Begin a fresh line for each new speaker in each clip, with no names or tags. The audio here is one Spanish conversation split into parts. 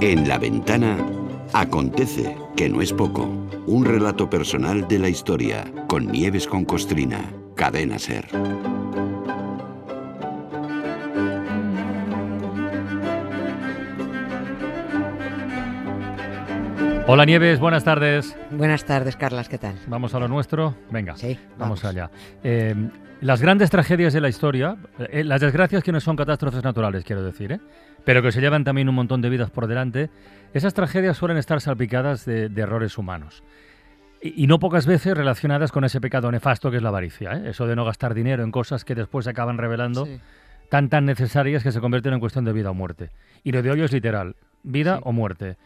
En la ventana acontece, que no es poco, un relato personal de la historia con Nieves con Costrina, cadena ser.
Hola Nieves, buenas tardes.
Buenas tardes, Carlas, ¿qué tal?
Vamos a lo nuestro. Venga,
Sí,
vamos,
vamos.
allá. Eh, las grandes tragedias de la historia, eh, las desgracias que no son catástrofes naturales, quiero decir, ¿eh? pero que se llevan también un montón de vidas por delante, esas tragedias suelen estar salpicadas de, de errores humanos. Y, y no pocas veces relacionadas con ese pecado nefasto que es la avaricia. ¿eh? Eso de no gastar dinero en cosas que después se acaban revelando
Sí.
tan tan necesarias que se convierten en cuestión de vida o muerte. Y lo de hoy es literal, vida
Sí.
o muerte.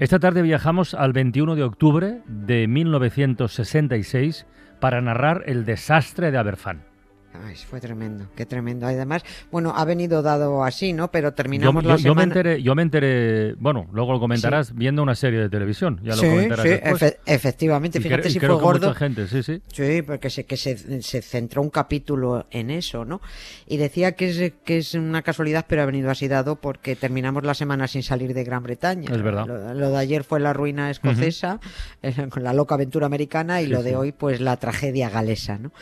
Esta tarde viajamos al 21 de octubre de 1966 para narrar el desastre de Aberfan.
Ay, fue tremendo, qué tremendo. Además, bueno, ha venido dado así, ¿no? Pero terminamos
yo-
la
yo me
semana...
enteré, yo me enteré, bueno, luego lo comentarás viendo una serie de televisión, ya lo
sí,
comentarás
sí, efe- efectivamente,
Y
fíjate si fue gordo.
mucha gente, sí, sí.
Sí, porque se, que se, se centró un capítulo en eso, ¿no? Y decía que es, que es una casualidad, pero ha venido así dado porque terminamos la semana sin salir de Gran Bretaña.
Es verdad.
Lo, lo de ayer fue la ruina escocesa, eh, con la loca aventura americana, y lo de hoy, pues la tragedia galesa, ¿no?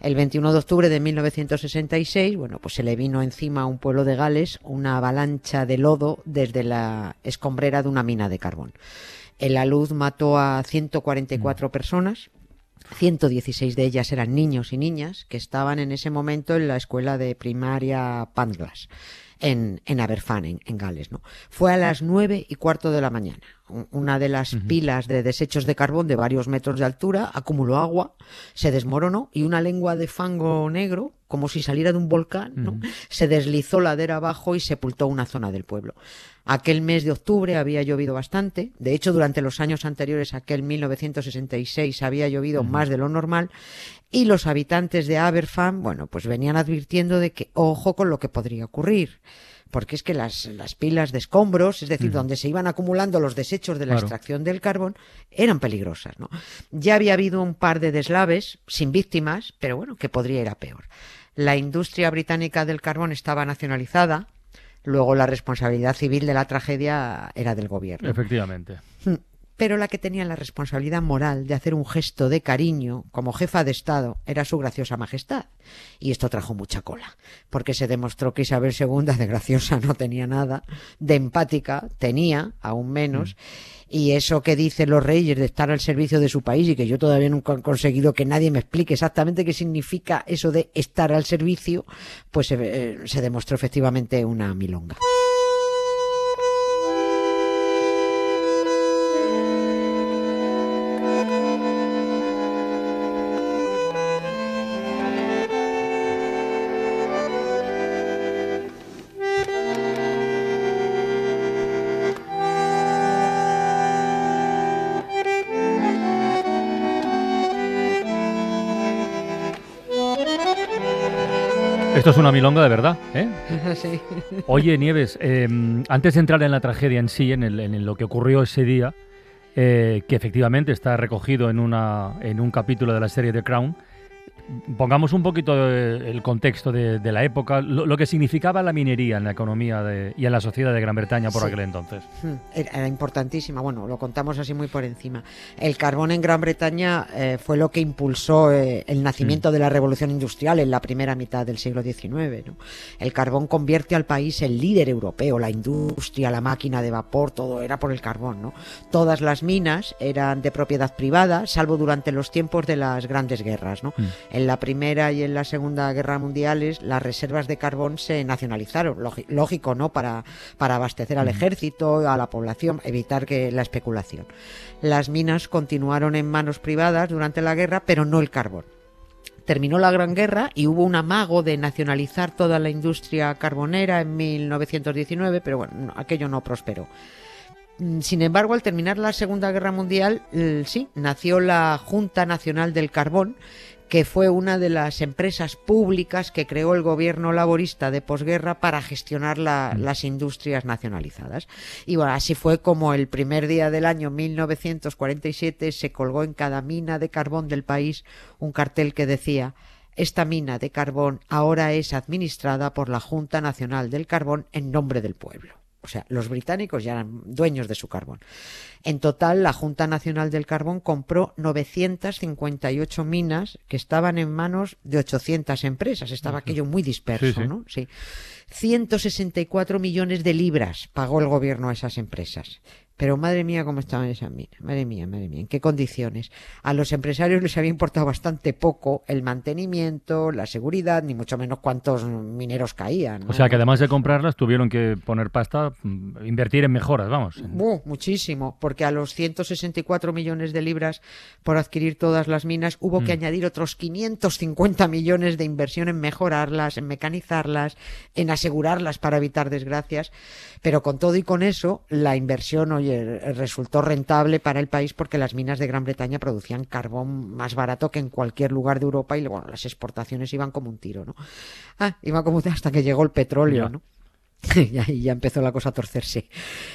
El 21 de octubre de 1966, bueno, pues se le vino encima a un pueblo de Gales una avalancha de lodo desde la escombrera de una mina de carbón. El alud mató a 144 personas, 116 de ellas eran niños y niñas que estaban en ese momento en la escuela de primaria Panglas en, en Aberfan, en, en Gales. ¿no? Fue a las nueve y cuarto de la mañana. Un- Una de las pilas de desechos de carbón de varios metros de altura acumuló agua, se desmoronó y una lengua de fango negro, como si saliera de un volcán, ¿no? se deslizó ladera abajo y sepultó una zona del pueblo. Aquel mes de octubre había llovido bastante. De hecho, durante los años anteriores, aquel 1966, había llovido más de lo normal. Y los habitantes de Aberfan, bueno, pues venían advirtiendo de que ojo con lo que podría ocurrir. Porque es que las, las pilas de escombros, es decir, donde se iban acumulando los desechos de la
Claro.
extracción del carbón, eran peligrosas, ¿no? Ya había habido un par de deslaves sin víctimas, pero bueno, que podría ir a peor. La industria británica del carbón estaba nacionalizada, luego la responsabilidad civil de la tragedia era del gobierno.
Efectivamente.
Pero la que tenía la responsabilidad moral de hacer un gesto de cariño como jefa de Estado era su graciosa majestad. Y esto trajo mucha cola, porque se demostró que Isabel II de graciosa no tenía nada, de empática tenía, aún menos, y eso que dicen los reyes de estar al servicio de su país y que yo todavía nunca he conseguido que nadie me explique exactamente qué significa eso de estar al servicio, pues eh, se demostró efectivamente una milonga.
Esto es una milonga de verdad, ¿eh?
Sí.
Oye, Nieves, eh, antes de entrar en la tragedia en sí, en, el- en lo que ocurrió ese día, eh, que efectivamente está recogido en, una, en un capítulo de la serie The Crown, pongamos un poquito el contexto de, de la época, lo, lo que significaba la minería en la economía de- y en la sociedad de Gran Bretaña por
Sí.
aquel entonces.
Hmm, Era, importantísima, bueno, lo contamos así muy por encima. El carbón en Gran Bretaña eh, fue lo que impulsó eh, el nacimiento de la revolución industrial en la primera mitad del siglo XIX. ¿no? El carbón convierte al país en líder europeo, la industria, la máquina de vapor, todo era por el carbón. ¿no? Todas las minas eran de propiedad privada, salvo durante los tiempos de las grandes guerras. ¿no? En la Primera y en la Segunda Guerra Mundiales, las reservas de carbón se nacionalizaron, lógi- lógico, ¿no? Para, para abastecer al ejército, a la población, evitar que la especulación. Las minas continuaron en manos privadas durante la guerra, pero no el carbón. Terminó la Gran Guerra y hubo un amago de nacionalizar toda la industria carbonera en 1919, pero bueno, no, aquello no prosperó. Mm, Sin embargo, al terminar la Segunda Guerra Mundial, sí, nació la Junta Nacional del Carbón, que fue una de las empresas públicas que creó el gobierno laborista de posguerra para gestionar la- las industrias nacionalizadas. Y bueno, así fue como el primer día del año 1947 se colgó en cada mina de carbón del país un cartel que decía esta mina de carbón ahora es administrada por la Junta Nacional del Carbón en nombre del pueblo. O sea, los británicos ya eran dueños de su carbón. En total, la Junta Nacional del Carbón compró 958 minas que estaban en manos de 800 empresas. Estaba aquello muy disperso, ¿no? Sí. 164 millones de libras pagó el gobierno a esas empresas. Pero madre mía, cómo estaban esas minas. Madre mía, madre mía, en qué condiciones. A los empresarios les había importado bastante poco el mantenimiento, la seguridad, ni mucho menos cuántos mineros caían.
O sea que además de comprarlas tuvieron que poner pasta, mm, invertir en mejoras, vamos.
muchísimo, porque a los 164 millones de libras por adquirir todas las minas hubo que mm. añadir otros 550 millones de inversión en mejorarlas, en mecanizarlas, en asegurarlas para evitar desgracias. Pero con todo y con eso, la inversión, oye, resultó rentable para el país porque las minas de Gran Bretaña producían carbón más barato que en cualquier lugar de Europa y bueno, las exportaciones iban como un tiro, ¿no? Ah, iban como un tiro hasta que llegó el petróleo, ¿no? y ahí ya empezó la cosa a torcerse.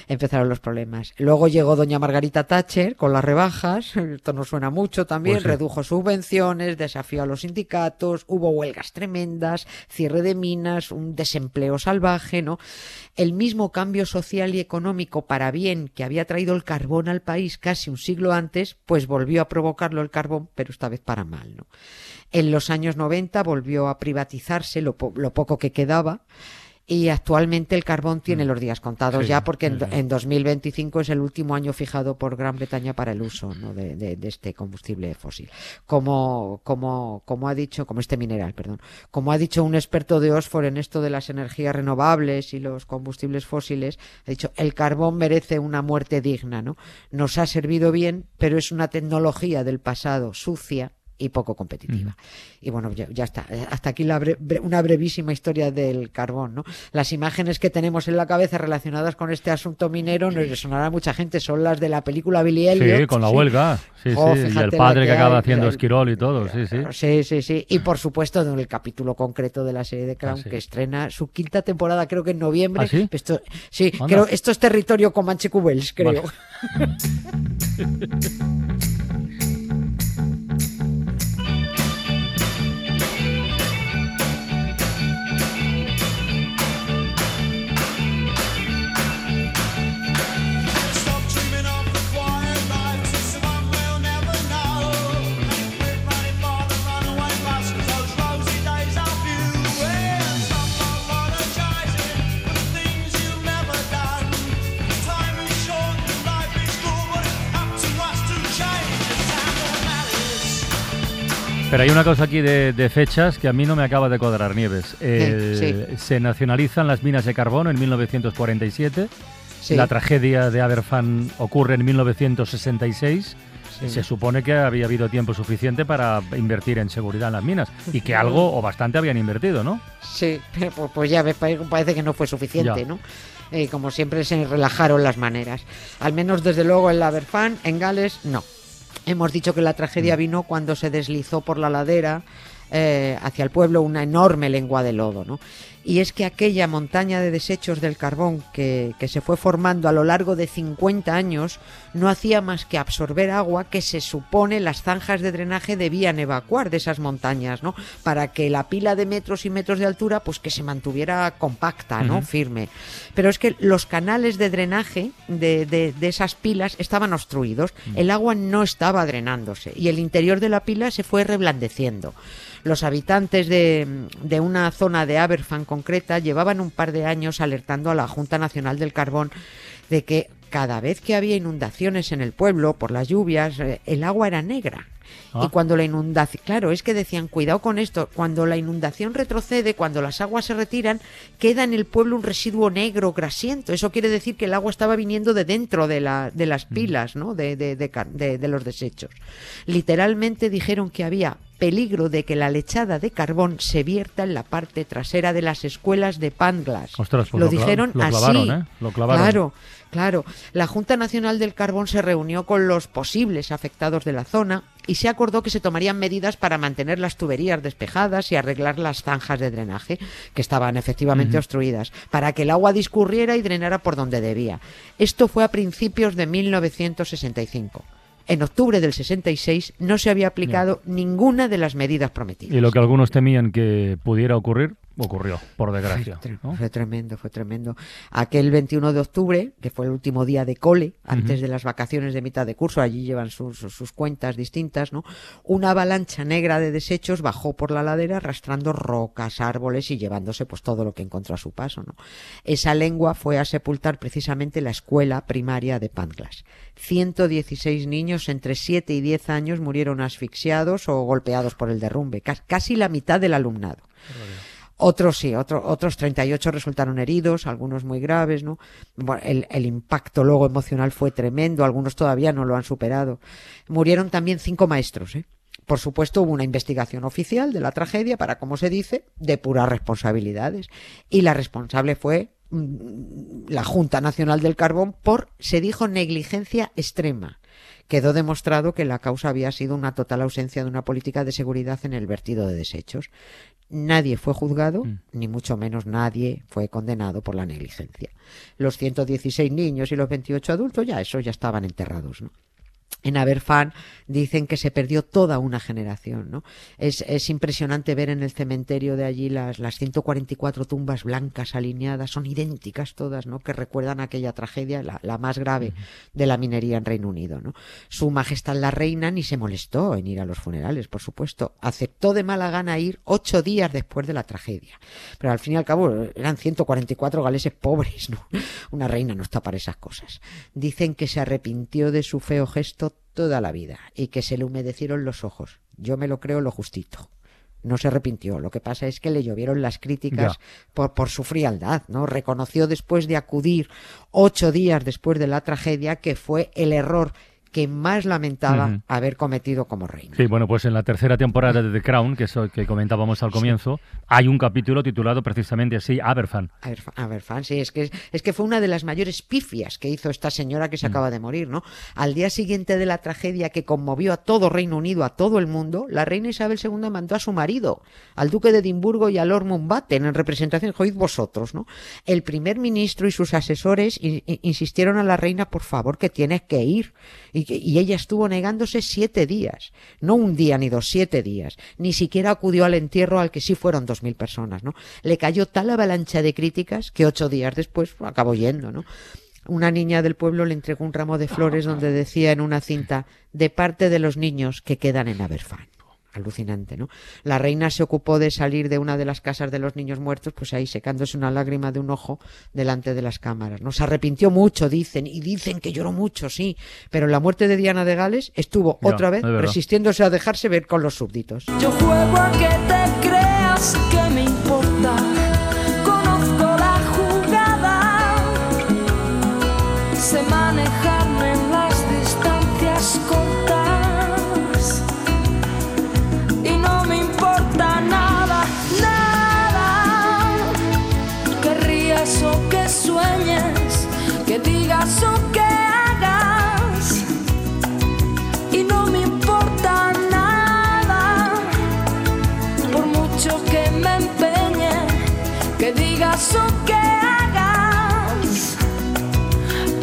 Empezaron los problemas. Luego llegó doña Margarita Thatcher con las rebajas. Esto nos suena mucho también. Pues Redujo subvenciones, desafió a los sindicatos, hubo huelgas tremendas, cierre de minas, un desempleo salvaje, ¿no? El mismo cambio social y económico para bien que había traído el carbón al país casi un siglo antes, pues volvió a provocarlo el carbón, pero esta vez para mal, ¿no? En los años 90 volvió a privatizarse lo, lo poco que quedaba y actualmente el carbón tiene mm. los días contados ya porque en, 2025 es el último año fijado por Gran Bretaña para el uso de, este combustible fósil. Como, como, como ha dicho, como este mineral, perdón, como ha dicho un experto de Oxford en esto de las energías renovables y los combustibles fósiles, ha dicho el carbón merece una muerte digna, ¿no? Nos ha servido bien, pero es una tecnología del pasado sucia y poco competitiva. Y bueno, ya, está. Hasta aquí la una brevísima historia del carbón, ¿no? Las imágenes que tenemos en la cabeza relacionadas con este asunto minero nos resonará a mucha gente. Son las de la película Billy Elliot.
Sí, con la huelga. Sí, oh, sí. Y el padre que, acaba haciendo esquirol y todo. Sí, sí.
Sí, sí, sí. Y por supuesto, en el capítulo concreto de la serie de Crown, ah, que estrena su quinta temporada, creo que en noviembre.
¿Ah, sí?
Esto, sí, creo, esto es territorio Comanche Cubels, creo.
Pero hay una cosa aquí de, fechas que a mí no me acaba de cuadrar, Nieves. Se nacionalizan las minas de carbón en 1947. La tragedia de Aberfan ocurre en 1966. Se supone que había habido tiempo suficiente para invertir en seguridad en las minas y que algo o bastante habían invertido, ¿no?
Sí, pues, pues ya ves, parece que no fue suficiente, ¿no? Eh, como siempre se relajaron las maneras. Al menos desde luego en la Aberfan, en Gales, no. Hemos dicho que la tragedia mm. vino cuando se deslizó por la ladera eh, hacia el pueblo una enorme lengua de lodo, ¿no? y es que aquella montaña de desechos del carbón que, se fue formando a lo largo de 50 años no hacía más que absorber agua que se supone las zanjas de drenaje debían evacuar de esas montañas, ¿no? Para que la pila de metros y metros de altura, pues que se mantuviera compacta, ¿no? Firme. Pero es que los canales de drenaje de, de, esas pilas estaban obstruidos, el agua no estaba drenándose y el interior de la pila se fue reblandeciendo. Los habitantes de, una zona de Aberfan concreta llevaban un par de años alertando a la Junta Nacional del Carbón de que cada vez que había inundaciones en el pueblo por las lluvias, eh, el agua era negra. Y ah. cuando la inundación, claro, es que decían, cuidado con esto, cuando la inundación retrocede, cuando las aguas se retiran, queda en el pueblo un residuo negro, grasiento. Eso quiere decir que el agua estaba viniendo de dentro de, la, de las mm. pilas, ¿no? De, de, de, los desechos. Literalmente dijeron que había peligro de que la lechada de carbón se vierta en la parte trasera de las escuelas de Panglas.
Ostras,
pues lo, dijeron
así. ¿eh? Lo clavaron.
Claro, claro. La Junta Nacional del Carbón se reunió con los posibles afectados de la zona y se acordó que se tomarían medidas para mantener las tuberías despejadas y arreglar las zanjas de drenaje que estaban efectivamente obstruidas, para que el agua discurriera y drenara por donde debía. Esto fue a principios de 1965. en octubre del 66 no se había aplicado ninguna de las medidas prometidas.
Y lo que algunos temían que pudiera ocurrir, ocurrió, por desgracia.
Fue, tremendo, fue tremendo. Aquel 21 de octubre, que fue el último día de cole, antes de las vacaciones de mitad de curso, allí llevan sus, sus, cuentas distintas, ¿no? Una avalancha negra de desechos bajó por la ladera arrastrando rocas, árboles y llevándose pues todo lo que encontró a su paso, ¿no? Esa lengua fue a sepultar precisamente la escuela primaria de Panglas. 116 niños entre 7 y 10 años murieron asfixiados o golpeados por el derrumbe, casi la mitad del alumnado. Otros sí, otro, otros 38 resultaron heridos, algunos muy graves, ¿no? el, el, impacto luego emocional fue tremendo, algunos todavía no lo han superado. Murieron también cinco maestros, ¿eh? Por supuesto, hubo una investigación oficial de la tragedia para, como se dice, depurar responsabilidades. Y la responsable fue mm, la Junta Nacional del Carbón por, se dijo, negligencia extrema quedó demostrado que la causa había sido una total ausencia de una política de seguridad en el vertido de desechos. Nadie fue juzgado, mm. ni mucho menos nadie fue condenado por la negligencia. Los 116 niños y los 28 adultos ya eso ya estaban enterrados, ¿no? En Aberfan dicen que se perdió toda una generación, ¿no? Es, es, impresionante ver en el cementerio de allí las, las 144 tumbas blancas alineadas, son idénticas todas, ¿no? Que recuerdan aquella tragedia, la, la más grave de la minería en Reino Unido, ¿no? Su Majestad la Reina ni se molestó en ir a los funerales, por supuesto. Aceptó de mala gana ir ocho días después de la tragedia. Pero al fin y al cabo eran 144 galeses pobres, ¿no? Una reina no está para esas cosas. Dicen que se arrepintió de su feo gesto toda la vida y que se le humedecieron los ojos. Yo me lo creo lo justito. No se arrepintió. Lo que pasa es que le llovieron las críticas por, por su frialdad, ¿no? Reconoció después de acudir ocho días después de la tragedia que fue el error que más lamentaba haber cometido como reina.
Sí, bueno, pues en la tercera temporada de The Crown, que es que comentábamos al comienzo, hay un capítulo titulado precisamente así, Aberfan.
Aberfan, sí, es que, es que fue una de las mayores pifias que hizo esta señora que se mm. acaba de morir, ¿no? Al día siguiente de la tragedia que conmovió a todo Reino Unido, a todo el mundo, la reina Isabel II mandó a su marido, al duque de Edimburgo y a Lord Mountbatten, en representación, oíd vosotros, ¿no? El primer ministro y sus asesores insistieron a la reina, por favor, que tienes que ir. Y y, ella estuvo negándose siete días, no un día ni dos, siete días, ni siquiera acudió al entierro al que sí fueron dos mil personas, ¿no? Le cayó tal avalancha de críticas que ocho días después acabó yendo, ¿no? Una niña del pueblo le entregó un ramo de flores donde decía en una cinta de parte de los niños que quedan en Aberfan alucinante, ¿no? La reina se ocupó de salir de una de las casas de los niños muertos, pues ahí secándose una lágrima de un ojo delante de las cámaras. ¿no? Se arrepintió mucho, dicen, y dicen que lloró mucho, sí, pero la muerte de Diana de Gales estuvo otra vez resistiéndose a dejarse ver con los súbditos.
Yo juego a que te creas que me importa. Conozco la jugada. Se que hagas y no me importa nada. Por mucho que me empeñe que digas o que hagas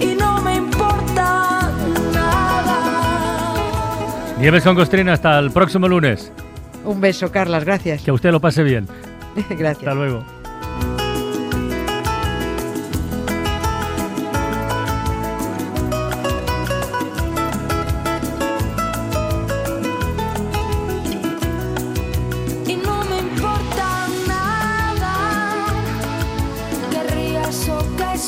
y no me importa nada.
Nieves con Costrina hasta el próximo lunes.
Un beso Carlas gracias.
Que a usted lo pase bien.
Gracias.
Hasta luego